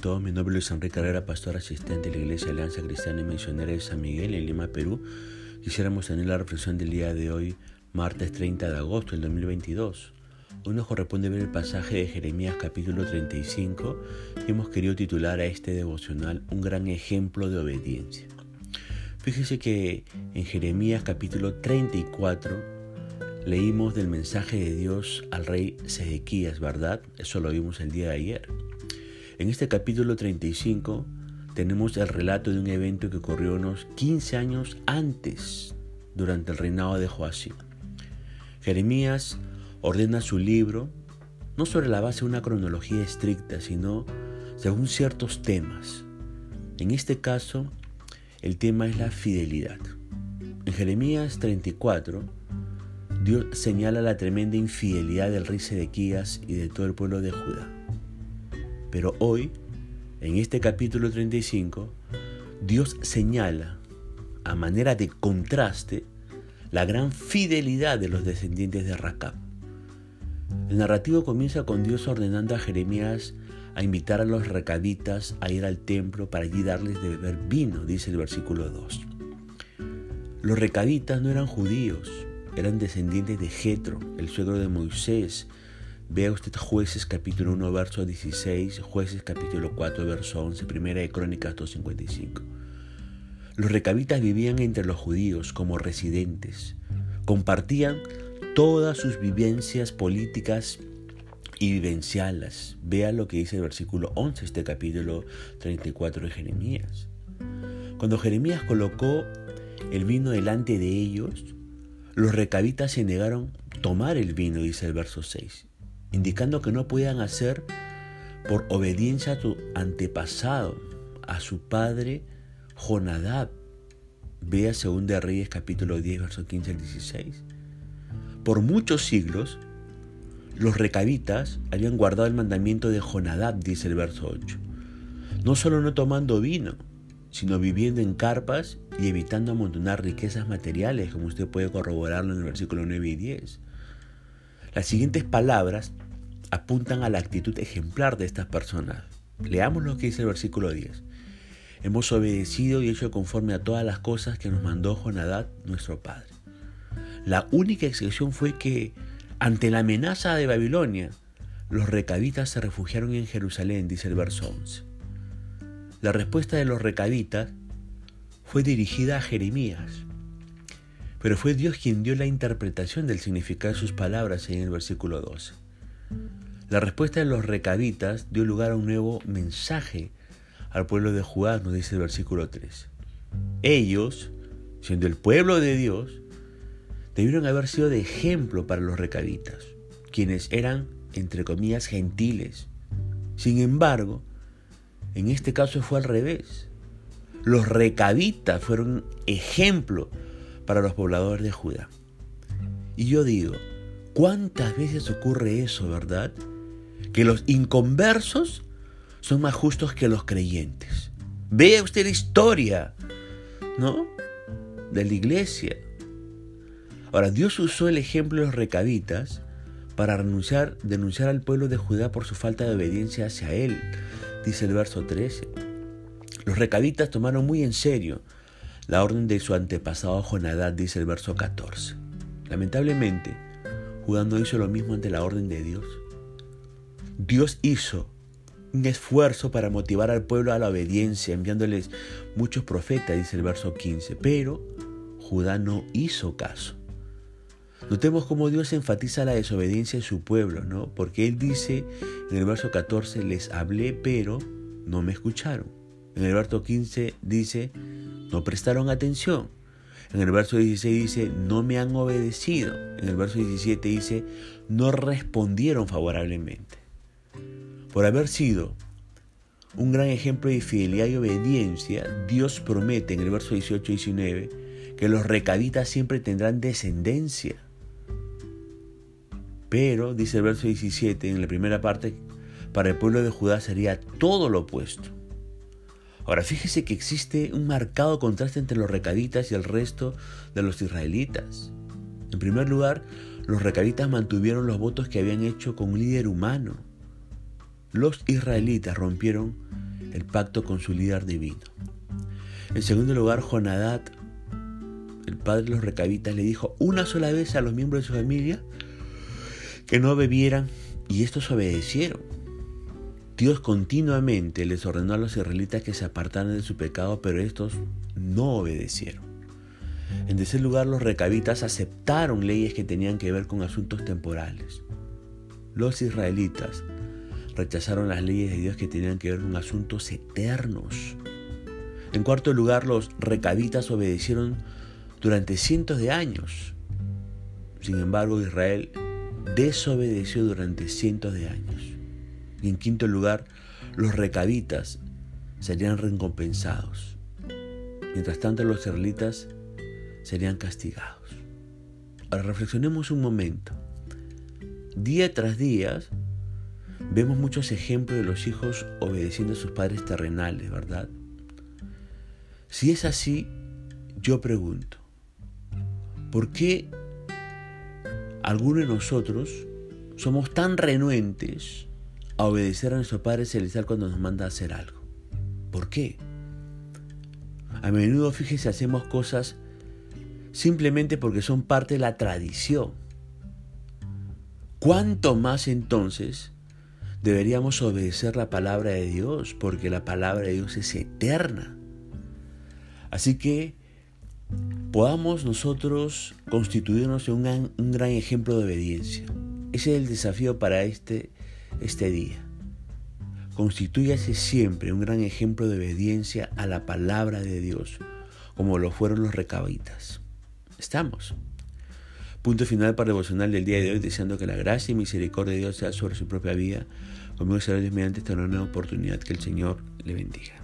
todos, mi nombre es Enrique Carrera, pastor asistente de la Iglesia Alianza Cristiana y Misionera de San Miguel en Lima, Perú. Quisiéramos tener la reflexión del día de hoy, martes 30 de agosto del 2022. Hoy nos corresponde ver el pasaje de Jeremías capítulo 35 y hemos querido titular a este devocional Un gran ejemplo de obediencia. Fíjese que en Jeremías capítulo 34 leímos del mensaje de Dios al rey Sedequías, ¿verdad? Eso lo vimos el día de ayer. En este capítulo 35 tenemos el relato de un evento que ocurrió unos 15 años antes, durante el reinado de Joacim. Jeremías ordena su libro no sobre la base de una cronología estricta, sino según ciertos temas. En este caso, el tema es la fidelidad. En Jeremías 34, Dios señala la tremenda infidelidad del rey Sedequías y de todo el pueblo de Judá. Pero hoy, en este capítulo 35, Dios señala, a manera de contraste, la gran fidelidad de los descendientes de Racab. El narrativo comienza con Dios ordenando a Jeremías a invitar a los recabitas a ir al templo para allí darles de beber vino, dice el versículo 2. Los recabitas no eran judíos, eran descendientes de Jetro, el suegro de Moisés, Vea usted jueces capítulo 1 verso 16, jueces capítulo 4 verso 11, primera de Crónicas 255. Los recabitas vivían entre los judíos como residentes, compartían todas sus vivencias políticas y vivenciales. Vea lo que dice el versículo 11, este capítulo 34 de Jeremías. Cuando Jeremías colocó el vino delante de ellos, los recabitas se negaron tomar el vino, dice el verso 6 indicando que no podían hacer por obediencia a tu antepasado, a su padre Jonadab. Vea 2 de Reyes capítulo 10, verso 15 al 16. Por muchos siglos, los recabitas habían guardado el mandamiento de Jonadab, dice el verso 8. No solo no tomando vino, sino viviendo en carpas y evitando amontonar riquezas materiales, como usted puede corroborarlo en el versículo 9 y 10. Las siguientes palabras apuntan a la actitud ejemplar de estas personas. Leamos lo que dice el versículo 10. Hemos obedecido y hecho conforme a todas las cosas que nos mandó Jonadad, nuestro padre. La única excepción fue que, ante la amenaza de Babilonia, los recabitas se refugiaron en Jerusalén, dice el verso 11. La respuesta de los recabitas fue dirigida a Jeremías, pero fue Dios quien dio la interpretación del significado de sus palabras en el versículo 12. La respuesta de los recabitas dio lugar a un nuevo mensaje al pueblo de Judá, nos dice el versículo 3. Ellos, siendo el pueblo de Dios, debieron haber sido de ejemplo para los recabitas, quienes eran, entre comillas, gentiles. Sin embargo, en este caso fue al revés. Los recabitas fueron ejemplo para los pobladores de Judá. Y yo digo, ¿cuántas veces ocurre eso, verdad? Que los inconversos son más justos que los creyentes. Vea usted la historia, ¿no? De la iglesia. Ahora, Dios usó el ejemplo de los recabitas para renunciar, denunciar al pueblo de Judá por su falta de obediencia hacia él, dice el verso 13. Los recabitas tomaron muy en serio la orden de su antepasado Jonadad, dice el verso 14. Lamentablemente, Judá no hizo lo mismo ante la orden de Dios. Dios hizo un esfuerzo para motivar al pueblo a la obediencia, enviándoles muchos profetas, dice el verso 15, pero Judá no hizo caso. Notemos cómo Dios enfatiza la desobediencia de su pueblo, ¿no? Porque Él dice en el verso 14, les hablé, pero no me escucharon. En el verso 15 dice, no prestaron atención. En el verso 16 dice, no me han obedecido. En el verso 17 dice, no respondieron favorablemente. Por haber sido un gran ejemplo de fidelidad y obediencia, Dios promete en el verso 18 y 19 que los recaditas siempre tendrán descendencia. Pero, dice el verso 17 en la primera parte, para el pueblo de Judá sería todo lo opuesto. Ahora fíjese que existe un marcado contraste entre los recaditas y el resto de los israelitas. En primer lugar, los recaditas mantuvieron los votos que habían hecho con un líder humano. los israelitas rompieron el pacto con su líder divino. En segundo lugar, Jonadad, el padre de los recabitas, le dijo una sola vez a los miembros de su familia que no bebieran y estos obedecieron. Dios continuamente les ordenó a los israelitas que se apartaran de su pecado, pero estos no obedecieron. En tercer lugar, los recabitas aceptaron leyes que tenían que ver con asuntos temporales. Los israelitas rechazaron las leyes de Dios que tenían que ver con asuntos eternos. En cuarto lugar, los recabitas obedecieron durante cientos de años. Sin embargo, Israel desobedeció durante cientos de años. Y en quinto lugar, los recabitas serían recompensados. Mientras tanto, los israelitas serían castigados. Ahora reflexionemos un momento. Día tras día vemos muchos ejemplos de los hijos obedeciendo a sus padres terrenales, ¿verdad? Si es así, yo pregunto, ¿por qué algunos de nosotros somos tan renuentes a obedecer a nuestro Padre Celestial cuando nos manda a hacer algo? ¿Por qué? A menudo, fíjese, hacemos cosas simplemente porque son parte de la tradición. ¿Cuánto más entonces deberíamos obedecer la palabra de Dios? Porque la palabra de Dios es eterna. Así que podamos nosotros constituirnos en un, un gran ejemplo de obediencia. Ese es el desafío para este, este día. Constitúyase siempre un gran ejemplo de obediencia a la palabra de Dios, como lo fueron los recabitas. Estamos. Punto final para el devocional del día de hoy, deseando que la gracia y misericordia de Dios sea sobre su propia vida. Conmigo será Dios mediante esta nueva oportunidad. Que el Señor le bendiga.